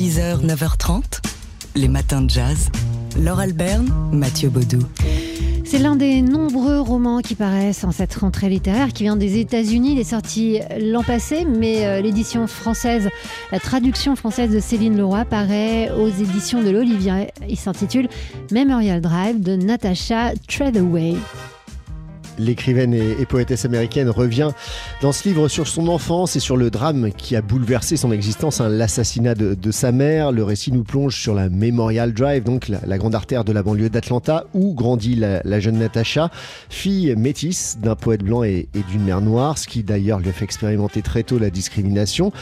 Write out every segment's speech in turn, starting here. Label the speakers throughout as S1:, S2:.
S1: 6h, 9h30, les matins de jazz. Laure Alberne, Mathieu Baudou.
S2: C'est l'un des nombreux romans qui paraissent en cette rentrée littéraire qui vient des États-Unis. Il est sorti l'an passé, mais euh, l'édition française, la traduction française de Céline Leroy paraît aux éditions de l'Olivier. Il s'intitule Memorial Drive de Natasha Treadaway
S3: l'écrivaine et, poétesse américaine revient dans ce livre sur son enfance et sur le drame qui a bouleversé son existence, hein, l'assassinat de, sa mère. Le récit nous plonge sur la Memorial Drive, donc la, grande artère de la banlieue d'Atlanta, où grandit la, jeune Natasha, fille métisse d'un poète blanc et, d'une mère noire, ce qui d'ailleurs lui a fait expérimenter très tôt la discrimination.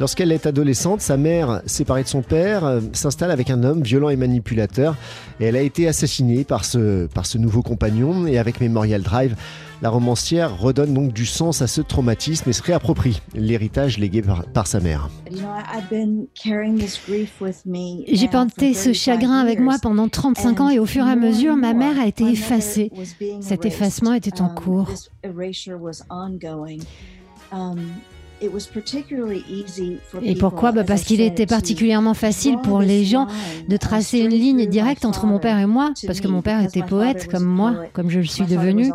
S3: Lorsqu'elle est adolescente, sa mère, séparée de son père, euh, s'installe avec un homme violent et manipulateur, et elle a été assassinée par ce nouveau compagnon, et avec Memorial Drive, la romancière redonne donc du sens à ce traumatisme et se réapproprie l'héritage légué par, sa mère.
S2: J'ai porté ce chagrin avec moi pendant 35 ans et au fur et à mesure, ma mère a été effacée. Cet effacement était en um, cours. Et pourquoi bah Parce qu'il était particulièrement facile pour les gens de tracer une ligne directe entre mon père et moi, parce que mon père était poète comme moi, comme je le suis devenu.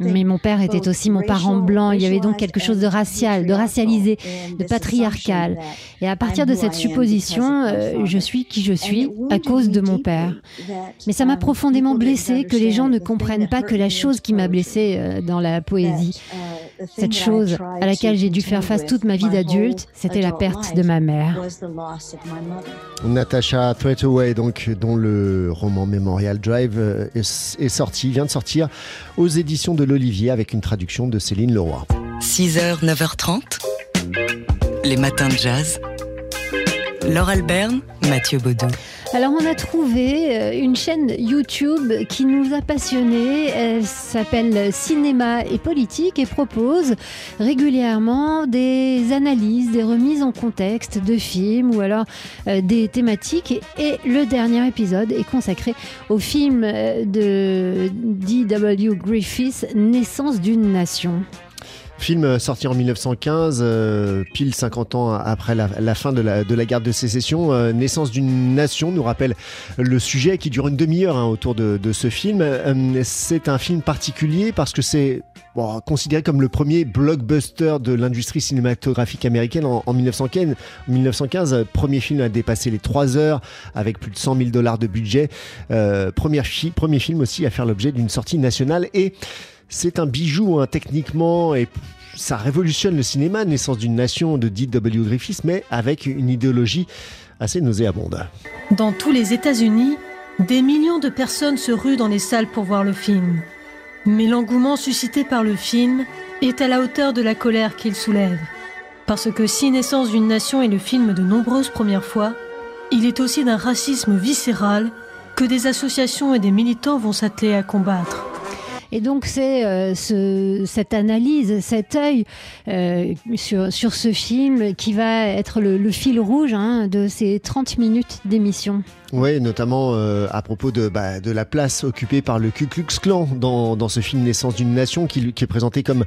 S2: Mais mon père était aussi mon parent blanc. Il y avait donc quelque chose de racial, de racialisé, de patriarcal. Et à partir de cette supposition, euh, je suis qui je suis à cause de mon père. Mais ça m'a um, profondément blessé que les gens ne comprennent pas que la chose qui m'a blessé euh, dans la poésie, cette chose à laquelle j'ai dû faire face toute ma vie d'adulte, c'était la perte de ma mère.
S3: Natasha Threataway, donc, dont le roman Memorial Drive euh, est, sorti, vient de sortir aux éditions de l'Olivier avec une traduction de Céline Leroy.
S1: 6h, 9h30, les matins de jazz. Laure Alberne, Mathieu Baudou.
S2: Alors on a trouvé euh, une chaîne YouTube qui nous a passionnés. Elle s'appelle Cinéma et Politique et propose régulièrement des analyses, des remises en contexte de films ou alors euh, des thématiques. Et le dernier épisode est consacré au film euh, de D.W. Griffiths, Naissance d'une nation.
S3: Film sorti en 1915, euh, pile 50 ans après la, fin de la, guerre de sécession. Euh, Naissance d'une nation nous rappelle le sujet qui dure une demi-heure hein, autour de, ce film. Euh, c'est un film particulier parce que c'est considéré comme le premier blockbuster de l'industrie cinématographique américaine en, en 1915. 1915, premier film à dépasser les 3 heures avec plus de 100 000 dollars de budget. premier film aussi à faire l'objet d'une sortie nationale et c'est un bijou hein, techniquement et ça révolutionne le cinéma, naissance d'une nation de D.W. Griffiths, mais avec une idéologie assez nauséabonde.
S4: Dans tous les États-Unis, des millions de personnes se ruent dans les salles pour voir le film. Mais l'engouement suscité par le film est à la hauteur de la colère qu'il soulève. Parce que si Naissance d'une nation est le film de nombreuses premières fois, il est aussi d'un racisme viscéral que des associations et des militants vont s'atteler à combattre.
S2: Et donc c'est euh, ce, cette analyse, cet œil euh, sur, sur ce film qui va être le, fil rouge hein, de ces 30 minutes d'émission.
S3: Oui, notamment euh, à propos de, bah, de la place occupée par le Ku Klux Klan dans, dans ce film Naissance d'une nation qui est présenté comme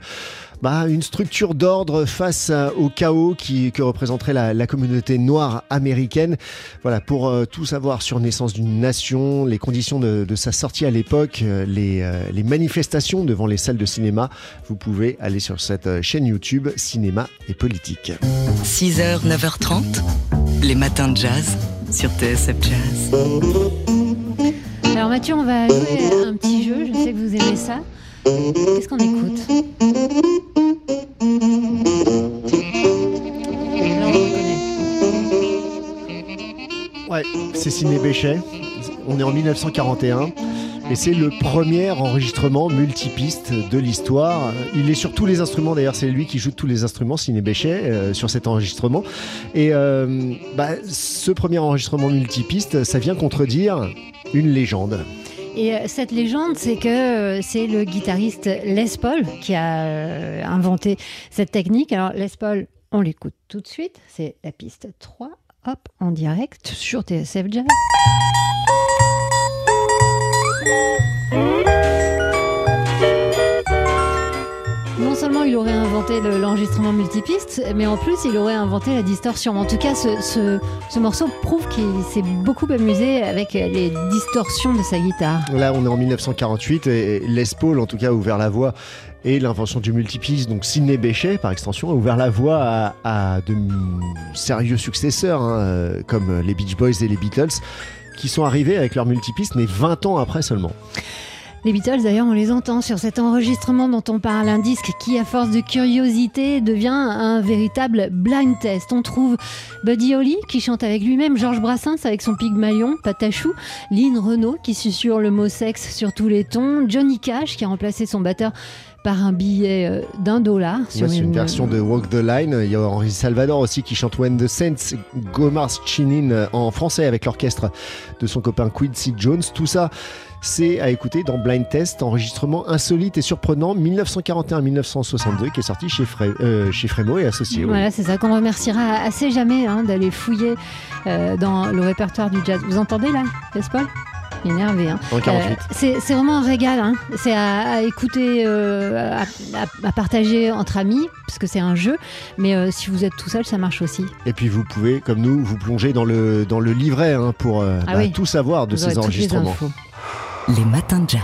S3: bah, une structure d'ordre face au chaos qui, que représenterait la, la communauté noire américaine. Voilà, pour euh, tout savoir sur Naissance d'une nation, les conditions de, de sa sortie à l'époque, euh, les, les manifestations devant les salles de cinéma, vous pouvez aller sur cette chaîne YouTube Cinéma et Politique.
S1: 6h, 9h30, les matins de jazz sur TSF Jazz.
S2: Alors Mathieu, on va jouer un petit jeu, je sais que vous aimez ça. Qu'est-ce qu'on écoute?
S3: C'est Ciné Béchet. On est en 1941. Et c'est le premier enregistrement multipiste de l'histoire. Il est sur tous les instruments, d'ailleurs, c'est lui qui joue tous les instruments, Ciné Béchet, euh, sur cet enregistrement. Et euh, bah, ce premier enregistrement multipiste, ça vient contredire une légende.
S2: Et euh, cette légende, c'est que c'est le guitariste Les Paul qui a inventé cette technique. Alors Les Paul, on l'écoute tout de suite. C'est la piste 3, hop, en direct sur TSF Jazz. Il aurait inventé le- l'enregistrement multipiste, mais en plus il aurait inventé la distorsion. En tout cas, ce, ce- ce morceau prouve qu'il s'est beaucoup amusé avec les distorsions de sa guitare.
S3: Là, on est en 1948 et Les Paul, en tout cas, a ouvert la voie et l'invention du multipiste, donc Sidney Bechet, par extension, a ouvert la voie à, de sérieux successeurs, hein, euh, comme les Beach Boys et les Beatles, qui sont arrivés avec leur multipiste, mais 20 ans après seulement.
S2: Les Beatles, d'ailleurs, on les entend sur cet enregistrement dont on parle, un disque qui, à force de curiosité, devient un véritable blind test. On trouve Buddy Holly qui chante avec lui-même, Georges Brassens avec son Pygmalion, Patachou, Lynn Renault qui susurre le mot sexe sur tous les tons, Johnny Cash qui a remplacé son batteur par un billet euh, d'un dollar. sur
S3: Ouais, c'est une version de Walk the Line. Il y a Henri Salvador aussi qui chante When the Saints Go Marching en français avec l'orchestre de son copain Quincy Jones. Tout ça, c'est à écouter dans Blind Test, enregistrement insolite et surprenant 1941-1962 qui est sorti chez, Fré- euh, chez Frémo et Associés. oui.
S2: Voilà, c'est ça qu'on remerciera assez jamais hein, d'aller fouiller euh, dans le répertoire du jazz. Vous entendez là, n'est-ce pas? Énervé. Hein.
S3: En 48.
S2: Euh, c'est vraiment un régal. hein. C'est à, à écouter, euh, à, à- à partager entre amis, parce que c'est un jeu. Mais euh, si vous êtes tout seul, ça marche aussi.
S3: Et puis vous pouvez, comme nous, vous plonger dans le, dans le livret hein, pour euh,
S2: Ah
S3: bah,
S2: oui.
S3: tout savoir de
S2: Vous
S3: ces
S2: les
S3: enregistrements.
S2: infos.
S1: Les matins de jazz.